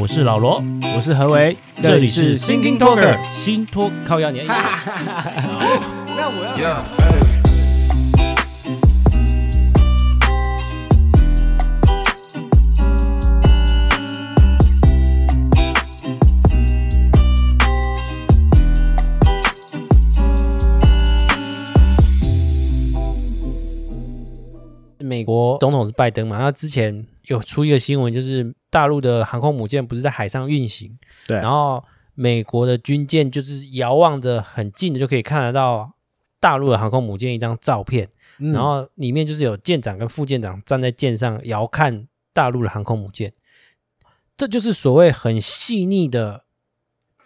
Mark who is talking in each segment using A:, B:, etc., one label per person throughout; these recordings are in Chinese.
A: 我是老罗，
B: 我是何为，
A: 这里是 Thinking Talker 新托靠压年。
B: 那我要。
A: 美国总统是拜登嘛？他之前有出一个新闻，就是。大陆的航空母舰不是在海上运行，
B: 对，
A: 然后美国的军舰就是遥望着很近的就可以看得到大陆的航空母舰一张照片，嗯，然后里面就是有舰长跟副舰长站在舰上遥看大陆的航空母舰，这就是所谓很细腻的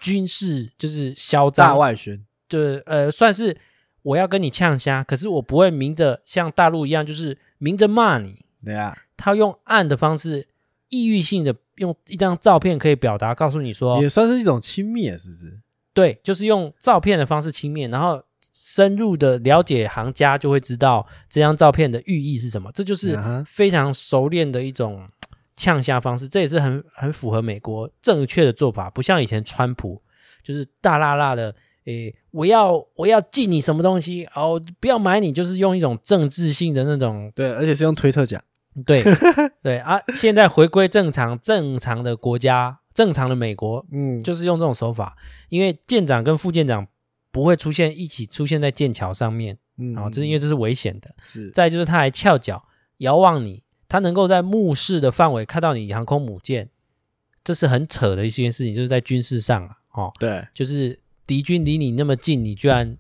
A: 军事，就是嚣张
B: 大外宣，
A: 就是呃，算是我要跟你呛虾，可是我不会明着像大陆一样，就是明着骂你，
B: 对啊，
A: 他用暗的方式。抑郁性的用一张照片可以表达，告诉你说，
B: 也算是一种轻蔑，是不是？
A: 对，就是用照片的方式轻蔑，然后深入的了解行家就会知道这张照片的寓意是什么。这就是非常熟练的一种呛下方式，这也是很很符合美国正确的做法，不像以前川普就是大辣辣的，诶，我要我要禁你什么东西哦，不要买你，就是用一种政治性的那种，
B: 对，而且是用推特讲。
A: 对对啊！现在回归正常，正常的国家，正常的美国，嗯，就是用这种手法，因为舰长跟副舰长不会出现一起出现在舰桥上面，嗯，哦，这是因为这是危险的。是，再就是他还翘脚遥望你，他能够在目视的范围看到你航空母舰，这是很扯的一件事情，就是在军事上啊，哦，
B: 对，
A: 就是敌军离你那么近，你居然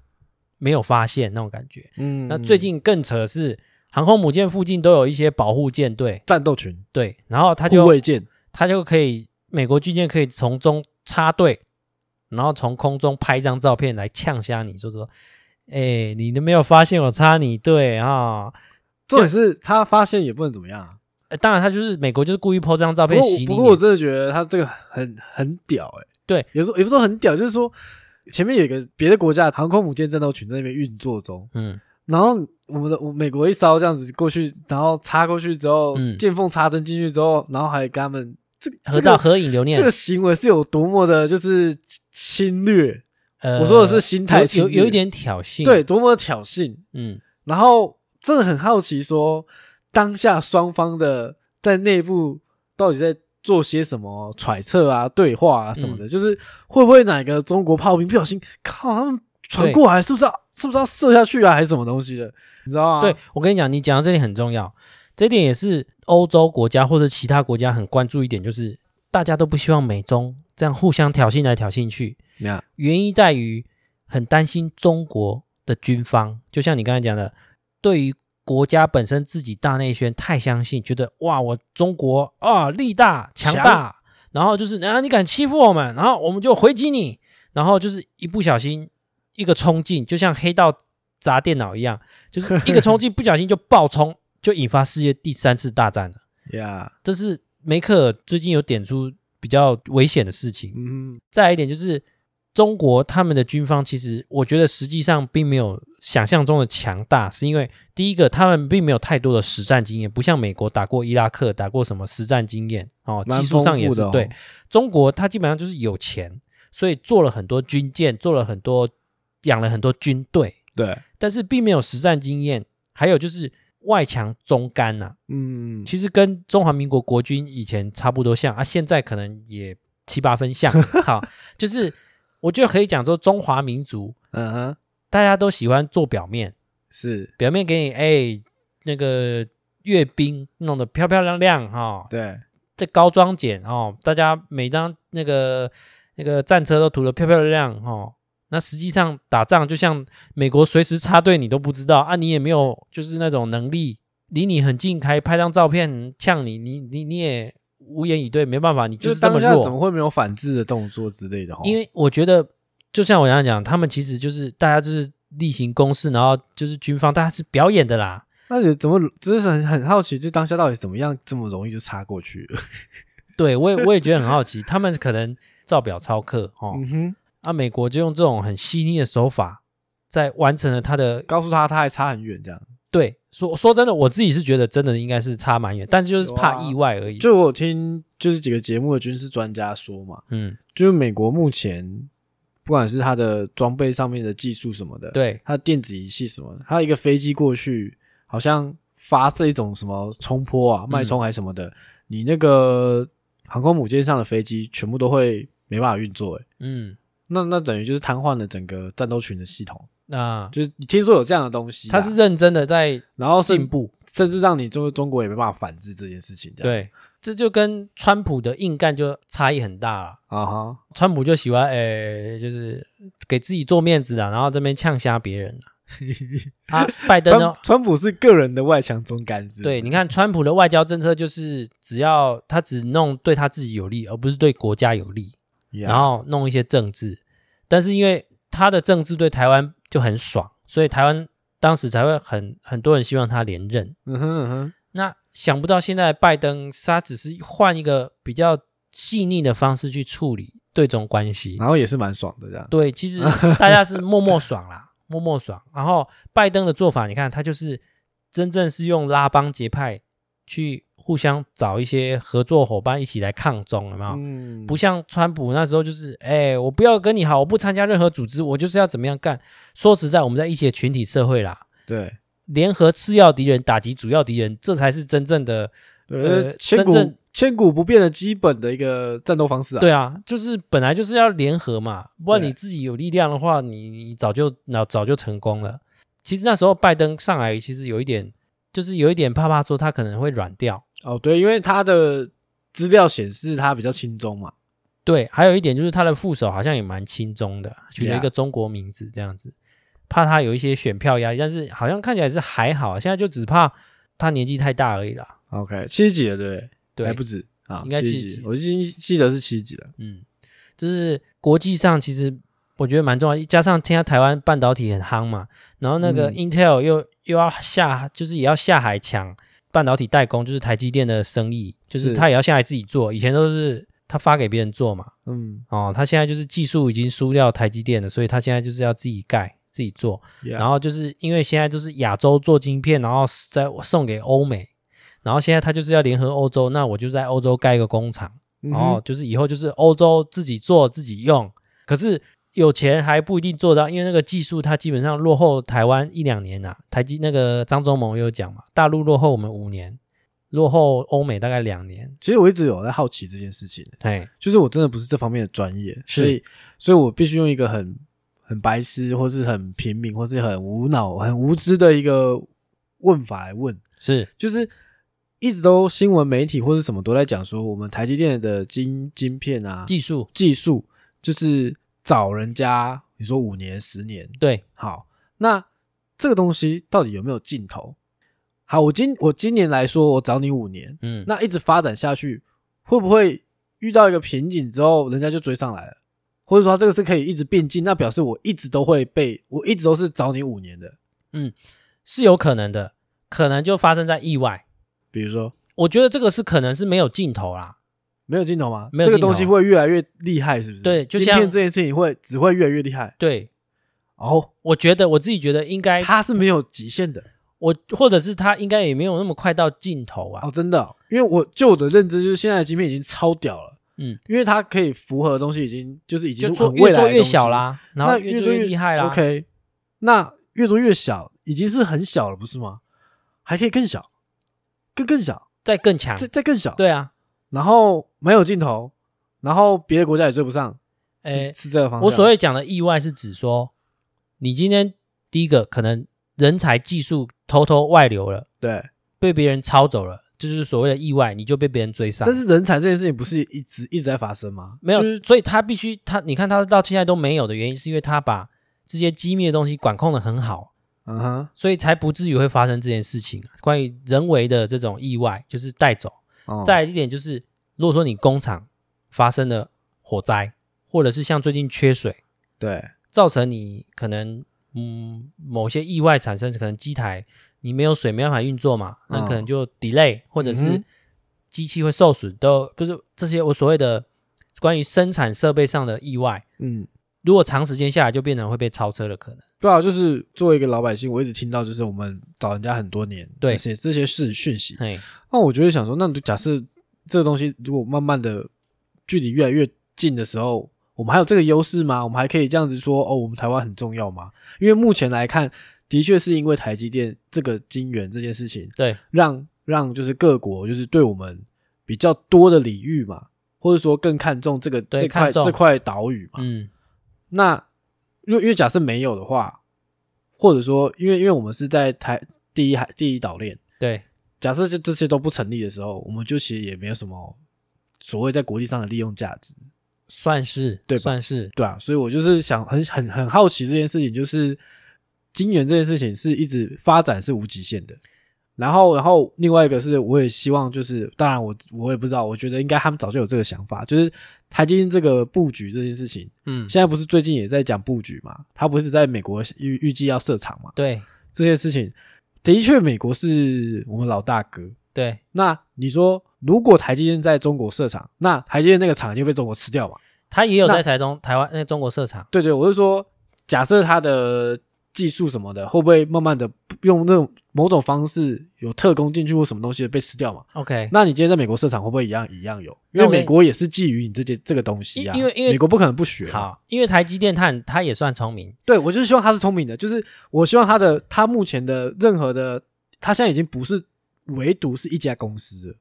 A: 没有发现那种感觉。嗯，那最近更扯的是。航空母舰附近都有一些保护舰队、
B: 战斗群，
A: 对，然后他就
B: 护卫舰，
A: 他就可以美国军舰可以从中插队，然后从空中拍一张照片来呛瞎你，说说，哎、欸，你都没有发现我插你队啊？
B: 重点是他发现也不能怎么样、啊，
A: 呃，当然他就是美国就是故意 po 这张照片洗你。
B: 不过我真的觉得他这个很很屌、欸，哎，
A: 对，
B: 有时候也不是说很屌，就是说前面有一个别的国家航空母舰战斗群在那边运作中，嗯。然后我们的我美国一烧这样子过去，然后插过去之后，嗯，见缝插针进去之后，然后还跟他们这
A: 合照合影留念，
B: 这个行为是有多么的，就是侵略。呃，我说的是心态侵略，
A: 有有，一点挑衅，
B: 对，多么的挑衅。嗯，然后真的很好奇，说当下双方的在内部到底在做些什么揣测啊、对话啊什么的，嗯、就是会不会哪个中国炮兵不小心靠他们。传过来是不是要是不是要射下去啊，还是什么东西的？你知道吗？
A: 对，我跟你讲，你讲到这点很重要，这点也是欧洲国家或者其他国家很关注一点，就是大家都不希望美中这样互相挑衅来挑衅去。Yeah. 原因在于很担心中国的军方，就像你刚才讲的，对于国家本身自己大内宣太相信，觉得哇，我中国啊力大强大，然后就是啊你敢欺负我们，然后我们就回击你，然后就是一不小心。一个冲劲，就像黑道砸电脑一样，就是 一个冲劲，不小心就爆冲，就引发世界第三次大战了。
B: 呀，
A: 这是梅克尔最近有点出比较危险的事情。嗯，再来一点就是中国他们的军方，其实我觉得实际上并没有想象中的强大，是因为第一个他们并没有太多的实战经验，不像美国打过伊拉克，打过什么实战经验哦，技术上也是对。中国他基本上就是有钱，所以做了很多军舰，做了很多。养了很多军队，
B: 对，
A: 但是并没有实战经验。还有就是外强中干呐、啊，嗯，其实跟中华民国国军以前差不多像啊，现在可能也七八分像。好，就是我觉得可以讲说中华民族，嗯哼，大家都喜欢做表面，
B: 是。表
A: 面给你哎那个阅兵弄得漂漂亮亮哈、哦，
B: 对，
A: 这高装简哦，大家每张那个那个战车都涂得漂漂亮亮哈。哦那实际上打仗就像美国随时插队，你都不知道啊，你也没有就是那种能力离你很近，开拍张照片呛你，你你你也无言以对，没办法，你就是这么弱，
B: 怎么会没有反制的动作之类的？
A: 因为我觉得，就像我刚才讲，他们其实就是大家就是例行公事，然后就是军方大家是表演的啦。
B: 那你怎么就是很很好奇，就当下到底怎么样这么容易就插过去了？
A: 对我也我也觉得很好奇，他们可能照表操课哦。嗯哼。啊，美国就用这种很细腻的手法，在完成了他的，
B: 告诉他他还差很远，这样。
A: 对，说说真的，我自己是觉得真的应该是差蛮远，但是就是怕意外而已。
B: 就我听就是几个节目的军事专家说嘛，嗯，就是美国目前不管是它的装备上面的技术什么的，
A: 对，
B: 它电子仪器什么的，它一个飞机过去好像发射一种什么冲波啊、脉冲还是什么的，嗯、你那个航空母舰上的飞机全部都会没办法运作，哎，嗯，那那等于就是瘫痪了整个战斗群的系统。啊，就是你听说有这样的东西，
A: 他是认真的在，然后进步，
B: 甚至让你中中国也没办法反制这件事情。
A: 对，这就跟川普的硬干就差异很大了啊哈！川普就喜欢诶、欸，就是给自己做面子啊，然后这边呛瞎别人啊。拜登呢？
B: 川普是个人的外强中干是？
A: 对，你看川普的外交政策就是只要他只弄对他自己有利，而不是对国家有利.然后弄一些政治，但是因为他的政治对台湾。就很爽，所以台湾当时才会很很多人希望他连任。嗯哼嗯哼，那想不到现在拜登他只是换一个比较细腻的方式去处理对中关系，
B: 然后也是蛮爽的这样。
A: 对，其实大家是默默爽啦，默默爽。然后拜登的做法，你看他就是真正是用拉帮结派去。互相找一些合作伙伴一起来抗中，有没有？嗯，不像川普那时候，就是哎、欸，我不要跟你好，我不参加任何组织，我就是要怎么样干。说实在，我们在一起的群体社会啦，
B: 对，
A: 联合次要敌人打击主要敌人，这才是真正的呃，
B: 千古真正千古不变的基本的一个战斗方式啊。
A: 对啊，就是本来就是要联合嘛，不然你自己有力量的话，你你早就那早就成功了。其实那时候拜登上来，其实有一点，就是有一点怕怕说他可能会软掉。
B: 哦，对，因为他的资料显示他比较轻中嘛。
A: 对，还有一点就是他的副手好像也蛮轻中的，取了一个中国名字这样子，怕他有一些选票压力，但是好像看起来是还好，现在就只怕他年纪太大而已啦。
B: OK，七十几了，对不对？还不止啊，应该七十几，我已经记得是七十几了。
A: 嗯，就是国际上其实我觉得蛮重要，加上现在台湾半导体很夯嘛，然后那个 Intel 又、嗯、又要下，就是也要下海抢。半导体代工就是台积电的生意，就是他也要下来自己做。以前都是他发给别人做嘛，嗯，哦，他现在就是技术已经输掉台积电了，所以他现在就是要自己盖、自己做。然后就是因为现在就是亚洲做晶片，然后再送给欧美，然后现在他就是要联合欧洲，那我就在欧洲盖一个工厂，然后就是以后就是欧洲自己做自己用。可是。有钱还不一定做到，因为那个技术它基本上落后台湾一两年呐、啊。台积那个张忠谋有讲嘛，大陆落后我们五年，落后欧美大概两年。
B: 其实我一直有在好奇这件事情，
A: 哎，
B: 就是我真的不是这方面的专业，所以，所以我必须用一个很很白痴，或是很平民，或是很无脑、很无知的一个问法来问，
A: 是，
B: 就是一直都新闻媒体或是什么都在讲说，我们台积电的晶晶片啊，
A: 技术
B: 技术就是。找人家，你说五年、十年，
A: 对，
B: 好，那这个东西到底有没有尽头？好，我今我今年来说，我找你五年，嗯，那一直发展下去，会不会遇到一个瓶颈之后，人家就追上来了？或者说这个是可以一直变进？那表示我一直都会被，我一直都是找你五年的，
A: 嗯，是有可能的，可能就发生在意外，
B: 比如说，
A: 我觉得这个是可能是没有尽头啦。
B: 没有镜头吗？没有这个东西会越来越厉害，是不是？
A: 对，就
B: 像这件事情会只会越来越厉害。
A: 对，
B: 哦，
A: 我觉得我自己觉得应该
B: 它是没有极限的，
A: 我或者是它应该也没有那么快到尽头啊。
B: 哦，真的，哦，因为我就我的认知就是现在的芯片已经超屌了，嗯，因为它可以符合的东西已经就是已
A: 经越做越小啦，然后越做越厉害啦。
B: OK，那越做越小已经是很小了，不是吗？还可以更小，更更小，
A: 再更强，
B: 再再更小，
A: 对啊。
B: 然后没有尽头，然后别的国家也追不上，哎，是这个方向。
A: 我所谓讲的意外是指说，你今天第一个可能人才技术偷偷外流了，
B: 对，
A: 被别人抄走了，就是所谓的意外，你就被别人追上。
B: 但是人才这件事情不是一直一直在发生吗？
A: 没有，就是、所以他必须他，你看他到现在都没有的原因，是因为他把这些机密的东西管控的很好，嗯哼，所以才不至于会发生这件事情。关于人为的这种意外，就是带走。哦、再来一点就是，如果说你工厂发生了火灾，或者是像最近缺水，
B: 对，
A: 造成你可能嗯某些意外产生，可能机台你没有水没办法运作嘛，那可能就 delay，、哦、或者是机器会受损，都不是这些我所谓的关于生产设备上的意外，嗯，如果长时间下来，就变成会被超车的可能。
B: 对啊，就是作为一个老百姓，我一直听到就是我们找人家很多年，对这些这些事讯息。那我觉得想说，那假设这个东西如果慢慢的距离越来越近的时候，我们还有这个优势吗？我们还可以这样子说哦，我们台湾很重要吗？因为目前来看，的确是因为台积电这个晶圆这件事情，对，让让就是各国就是对我们比较多的礼遇嘛，或者说更看重这个这块这块岛屿嘛，嗯。那，因为因为假设没有的话，或者说，因为因为我们是在台第一海第一岛链，
A: 对，
B: 假设这这些都不成立的时候，我们就其实也没有什么所谓在国际上的利用价值，
A: 算是对吧，算是。
B: 对啊，所以我就是想很很很好奇这件事情，就是金元这件事情是一直发展是无极限的。然后，然后另外一个是，我也希望就是，当然我我也不知道，我觉得应该他们早就有这个想法，就是台积电这个布局这件事情，嗯，现在不是最近也在讲布局嘛？他不是在美国预预计要设厂嘛？
A: 对，
B: 这件事情的确，美国是我们老大哥。
A: 对，
B: 那你说，如果台积电在中国设厂，那台积电那个厂就被中国吃掉嘛？
A: 他也有在台中、台湾那中国设厂。
B: 对对，我是说，假设他的。技术什么的会不会慢慢的用那种某种方式有特工进去或什么东西被吃掉嘛
A: ？OK，那
B: 你今天在美国设厂会不会一样一样有？因为美国也是觊觎你这件这个东西啊，因为因为美国不可能不学。
A: 好，因为台积电它它也算聪明，
B: 对，我就是希望它是聪明的，就是我希望它的它目前的任何的，它现在已经不是唯独是一家公司了，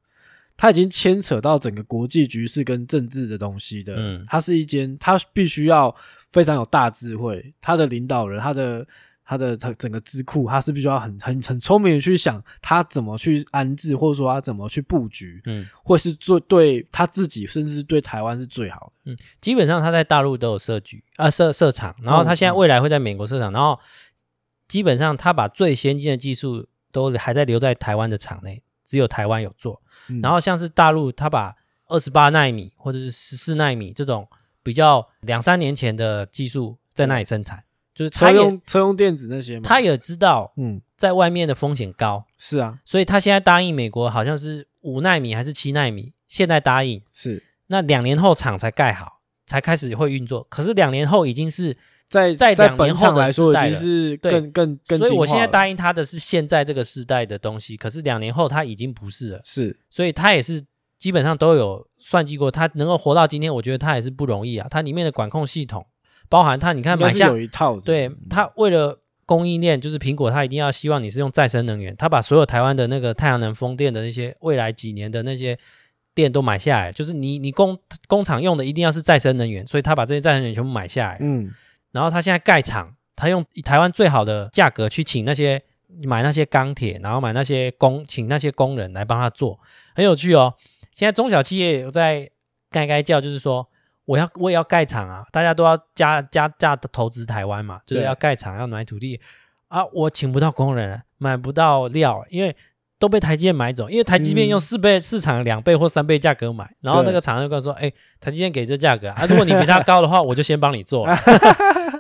B: 它已经牵扯到整个国际局势跟政治的东西的。嗯，它是一间，它必须要。非常有大智慧，它的领导人，它的他的他整个智库，他是必须要很很很聪明的去想他怎么去安置，或者说他怎么去布局，嗯，或是做对他自己，甚至是对台湾是最好的。
A: 嗯，基本上他在大陆都有设局啊，设设厂，然后他现在未来会在美国设厂，然后基本上他把最先进的技术都还在留在台湾的厂内，只有台湾有做。然后像是大陆，他把二十八纳米或者是十四纳米这种。比较两三年前的技术在那里生产，就是
B: 车用车用电子那些嘛，
A: 他也知道，嗯，在外面的风险高，
B: 是啊，
A: 所以他现在答应美国好像是五纳米还是七纳米，现在答应
B: 是，
A: 那两年后厂才盖好，才开始会运作，可是两年后已经是
B: 在
A: 在两年后的时代
B: 了，是更更更，
A: 所以我现在答应他的是现在这个时代的东西，可是两年后他已经不是了，
B: 是，
A: 所以他也是。基本上都有算计过，他能够活到今天，我觉得他也是不容易啊。它里面的管控系统，包含它，你看买下
B: 有一套，
A: 对它为了供应链，就是苹果，它一定要希望你是用再生能源，它把所有台湾的那个太阳能风电的那些未来几年的那些电都买下来，就是你你工工厂用的一定要是再生能源，所以他把这些再生能源全部买下来。嗯，然后他现在盖厂，他用台湾最好的价格去请那些买那些钢铁，然后买那些工，请那些工人来帮他做，很有趣哦。现在中小企业有在盖盖叫，就是说我要我也要盖厂啊，大家都要加加加投资台湾嘛，就是要盖厂要买土地啊，我请不到工人，买不到料，因为都被台积电买走，因为台积电用四倍市场两倍或三倍价格买，然后那个厂商就跟我说，哎，台积电给这价格啊，如果你比他高的话，我就先帮你做了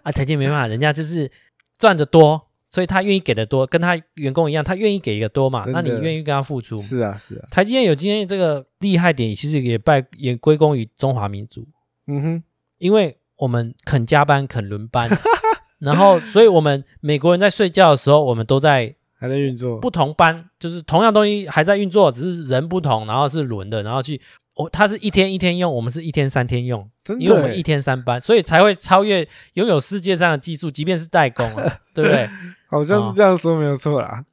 A: 啊，台积电没办法，人家就是赚的多。所以他愿意给的多，跟他员工一样，他愿意给一个多嘛？那你愿意跟他付出？
B: 是啊，是啊。
A: 台积电有今天这个厉害点，其实也拜也归功于中华民族。嗯哼，因为我们肯加班，肯轮班，然后，所以我们美国人在睡觉的时候，我们都在
B: 还在运作，
A: 不同班就是同样东西还在运作，只是人不同，然后是轮的，然后去。哦，他是一天一天用，我们是一天三天用，真的，因为我们一天三班，所以才会超越拥有世界上的技术，即便是代工啊，对不对？
B: 好像是这样说，没有错啦。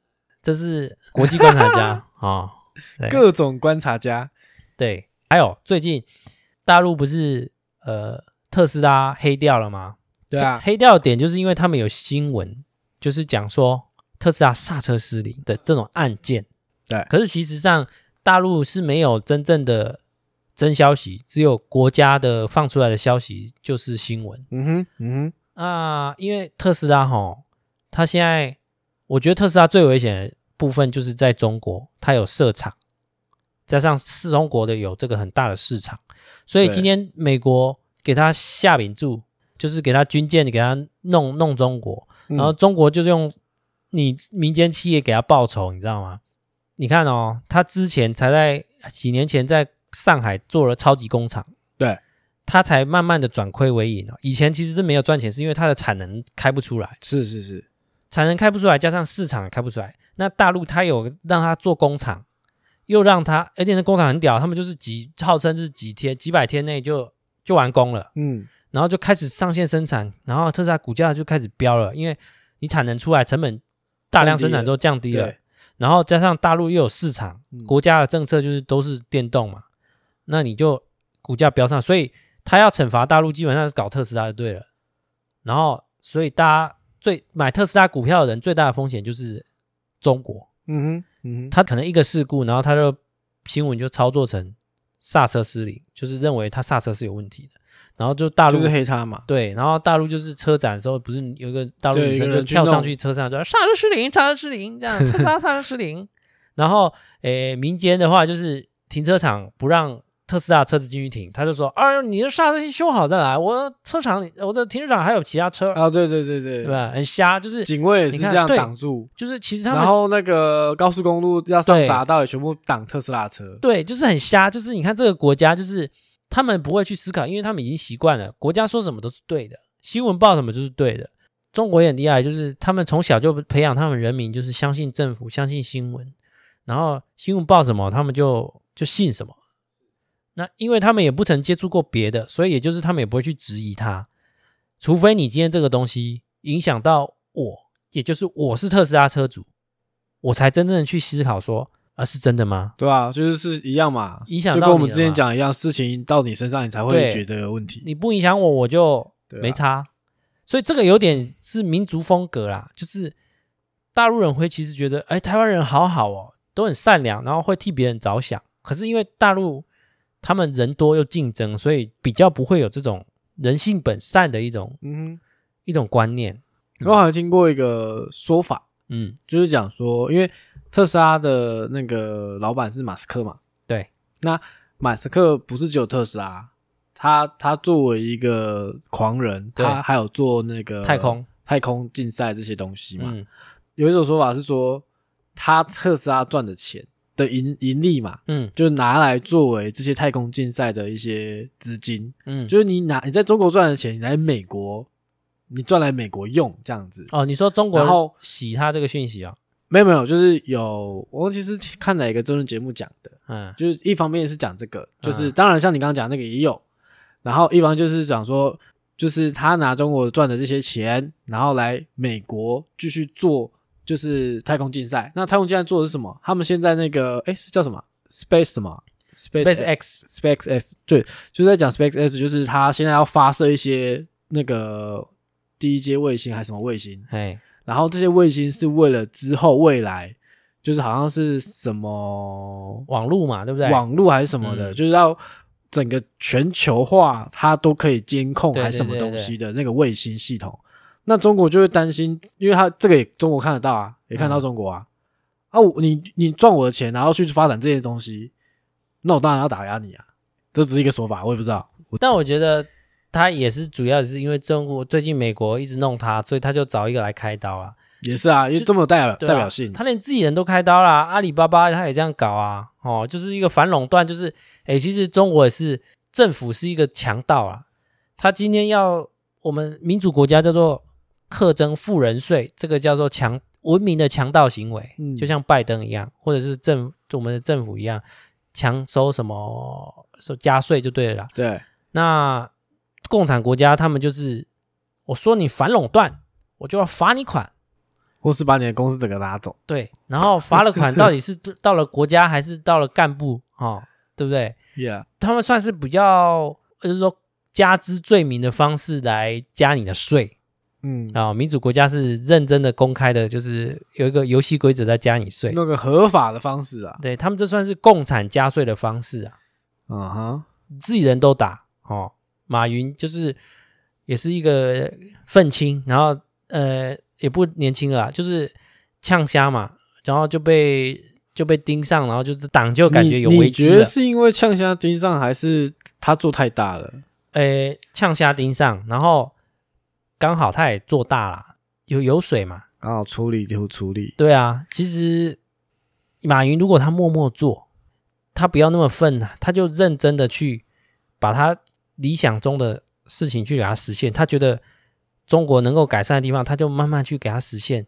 A: 这是国际观察家啊，哦、
B: 各种观察家。
A: 对，还有最近大陆不是呃特斯拉黑掉了吗？
B: 对啊，
A: 黑掉的点就是因为他们有新闻，就是讲说特斯拉刹车失灵的这种案件。
B: 对，
A: 可是其实上大陆是没有真正的。真消息，只有国家的放出来的消息就是新闻。嗯哼，嗯哼。啊，因为特斯拉哈，它现在我觉得特斯拉最危险的部分就是在中国，它有设厂，加上是中国的有这个很大的市场，所以今天美国给他下饼注，就是给他军舰，给他弄弄中国，然后中国就是用你民间企业给他报仇，你知道吗？你看哦，他之前才在几年前在。上海做了超级工厂，
B: 对，
A: 他才慢慢的转亏为盈哦。以前其实是没有赚钱，是因为它的产能开不出来。
B: 是是是，
A: 产能开不出来，加上市场开不出来。那大陆它有让他做工厂，又让他，而且那工厂很屌，他们就是几号称是几天几百天内就就完工了。嗯。然后就开始上线生产，然后特斯拉股价就开始飙了，因为你产能出来，成本大量生产之后降低了，然后加上大陆又有市场，国家的政策就是都是电动嘛，那你就股价飙上，所以他要惩罚大陆，基本上是搞特斯拉就对了。然后，所以大家最买特斯拉股票的人最大的风险就是中国，嗯哼，嗯，他可能一个事故，然后他就新闻就操作成刹车失灵，就是认为他刹车是有问题的。然后就大陆
B: 就是黑他嘛，
A: 对，然后大陆就是车展的时候，不是有一个大陆女生就跳上去车上，说刹车失灵，刹车失灵，这样 刹车刹车失灵。然后诶，民间的话就是停车场不让特斯拉车子进去停，他就说啊，你的刹车器修好再来，我车场我的停车场还有其他车
B: 啊，对对对对，
A: 对吧？很瞎，就是
B: 警卫也是这样挡住，
A: 就是其实他们
B: 然后那个高速公路要上匝道也全部挡特斯拉车，
A: 对，就是很瞎，就是你看这个国家就是。他们不会去思考，因为他们已经习惯了，国家说什么都是对的，新闻报什么就是对的。中国也很厉害，就是他们从小就培养他们人民，就是相信政府，相信新闻，然后新闻报什么，他们就就信什么。那因为他们也不曾接触过别的，所以也就是他们也不会去质疑它，除非你今天这个东西影响到我，也就是我是特斯拉车主，我才真正的去思考说。啊，是真的吗？
B: 对啊，就是是一样嘛，影响到就跟我们之前讲一样，事情到你身上，你才会觉得有问题。
A: 你不影响我，我就没差。啊、所以这个有点是民族风格啦，就是大陆人会其实觉得，哎，台湾人好好哦，都很善良，然后会替别人着想。可是因为大陆他们人多又竞争，所以比较不会有这种人性本善的一种，嗯哼，一种观念。
B: 我好像听过一个说法，嗯，就是讲说，因为。特斯拉的那个老板是马斯克嘛？
A: 对，
B: 那马斯克不是只有特斯拉，他他作为一个狂人，他还有做那个
A: 太空
B: 太空竞赛这些东西嘛。嗯、有一种说法是说，他特斯拉赚的钱的盈盈利嘛，嗯，就拿来作为这些太空竞赛的一些资金，嗯，就是你拿你在中国赚的钱，你来美国，你赚来美国用这样子。
A: 哦，你说中国然后洗他这个讯息啊、哦？
B: 没有没有，就是有我忘记是看哪一个综艺节目讲的，嗯，就是一方面是讲这个，就是当然像你刚刚讲那个也有，然后一方就是讲说，就是他拿中国赚的这些钱，然后来美国继续做就是太空竞赛。那太空竞赛做的是什么？他们现在那个诶是叫什么？Space 什么
A: ？Space X，Space
B: X，对，就在讲 Space X，就是他现在要发射一些那个第一阶卫星还是什么卫星？嘿。然后这些卫星是为了之后未来，就是好像是什么
A: 网络嘛，对不对？
B: 网络还是什么的，嗯、就是要整个全球化，它都可以监控还是什么东西的那个卫星系统。那中国就会担心，因为他这个也中国看得到啊，也看到中国啊。啊，我，你你赚我的钱，然后去发展这些东西，那我当然要打压你啊。这只是一个说法，我也不知道。
A: 但我觉得。他也是主要是因为中国最近美国一直弄他，所以他就找一个来开刀啊。
B: 也是啊，因为这么有代表代表性，
A: 他连自己人都开刀啦。阿里巴巴他也这样搞啊，哦，就是一个反垄断，就是诶，其实中国也是政府是一个强盗啊。他今天要我们民主国家叫做课征富人税，这个叫做强文明的强盗行为，嗯，就像拜登一样，或者是政我们的政府一样，强收什么收加税就对了啦。
B: 对，
A: 那。共产国家，他们就是我说你反垄断，我就要罚你款，
B: 或是把你的公司整个拿走。
A: 对，然后罚了款，到底是 到了国家还是到了干部啊、哦？对不对
B: ？Yeah，
A: 他们算是比较，就是说加之罪名的方式来加你的税。嗯，啊、哦，民主国家是认真的、公开的，就是有一个游戏规则在加你税，
B: 那个合法的方式啊。
A: 对他们，这算是共产加税的方式啊。
B: 嗯哼，
A: 自己人都打哦。马云就是也是一个愤青，然后呃也不年轻了，就是呛虾嘛，然后就被就被盯上，然后就是党就感觉有危机了。
B: 你觉得是因为呛虾盯上，还是他做太大了？
A: 呃，呛虾盯上，然后刚好他也做大了，有油水嘛，
B: 刚好处理就处理。
A: 对啊，其实马云如果他默默做，他不要那么愤，他就认真的去把他。理想中的事情去给他实现，他觉得中国能够改善的地方，他就慢慢去给他实现，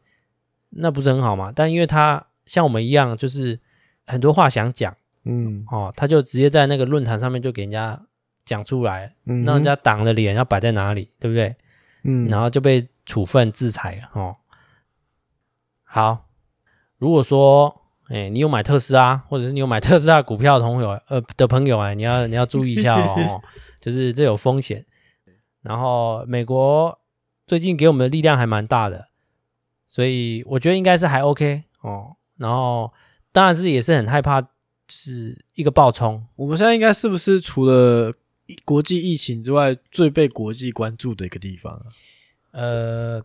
A: 那不是很好吗？但因为他像我们一样，就是很多话想讲，嗯，哦，他就直接在那个论坛上面就给人家讲出来，嗯，让人家党的脸要摆在哪里，对不对？嗯，然后就被处分制裁了，哦。好，如果说，哎，你有买特斯拉，或者是你有买 特斯拉股票的朋友，呃的朋友啊，你要你要注意一下哦，就是这有风险。然后美国最近给我们的力量还蛮大的，所以我觉得应该是还 OK 哦。然后当然是也是很害怕，就是一个暴冲。
B: 我们现在应该是不是除了国际疫情之外，最被国际关注的一个地方啊？呃，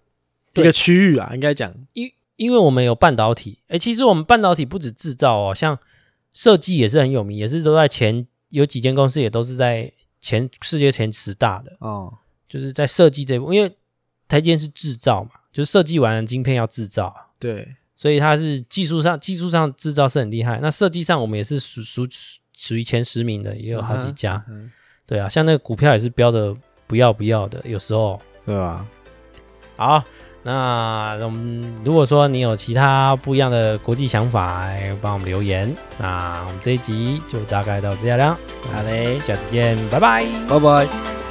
B: 一个区域啊，应该讲。
A: 因。因为我们有半导体，诶，其实我们半导体不止制造哦，像设计也是很有名，也是都在前有几间公司也都是在前世界前十大的哦，就是在设计这一步，因为台积电是制造嘛，就是设计完了晶片要制造，
B: 对，
A: 所以它是技术上技术上制造是很厉害，那设计上我们也是属属属于前十名的，也有好几家，嗯嗯、对啊，像那个股票也是标的不要不要的，有时候，
B: 对啊？
A: 好。那我们如果说你有其他不一样的国际想法，来帮我们留言。那我们这一集就大概到这样了，好嘞，下次见，拜拜，
B: 拜拜。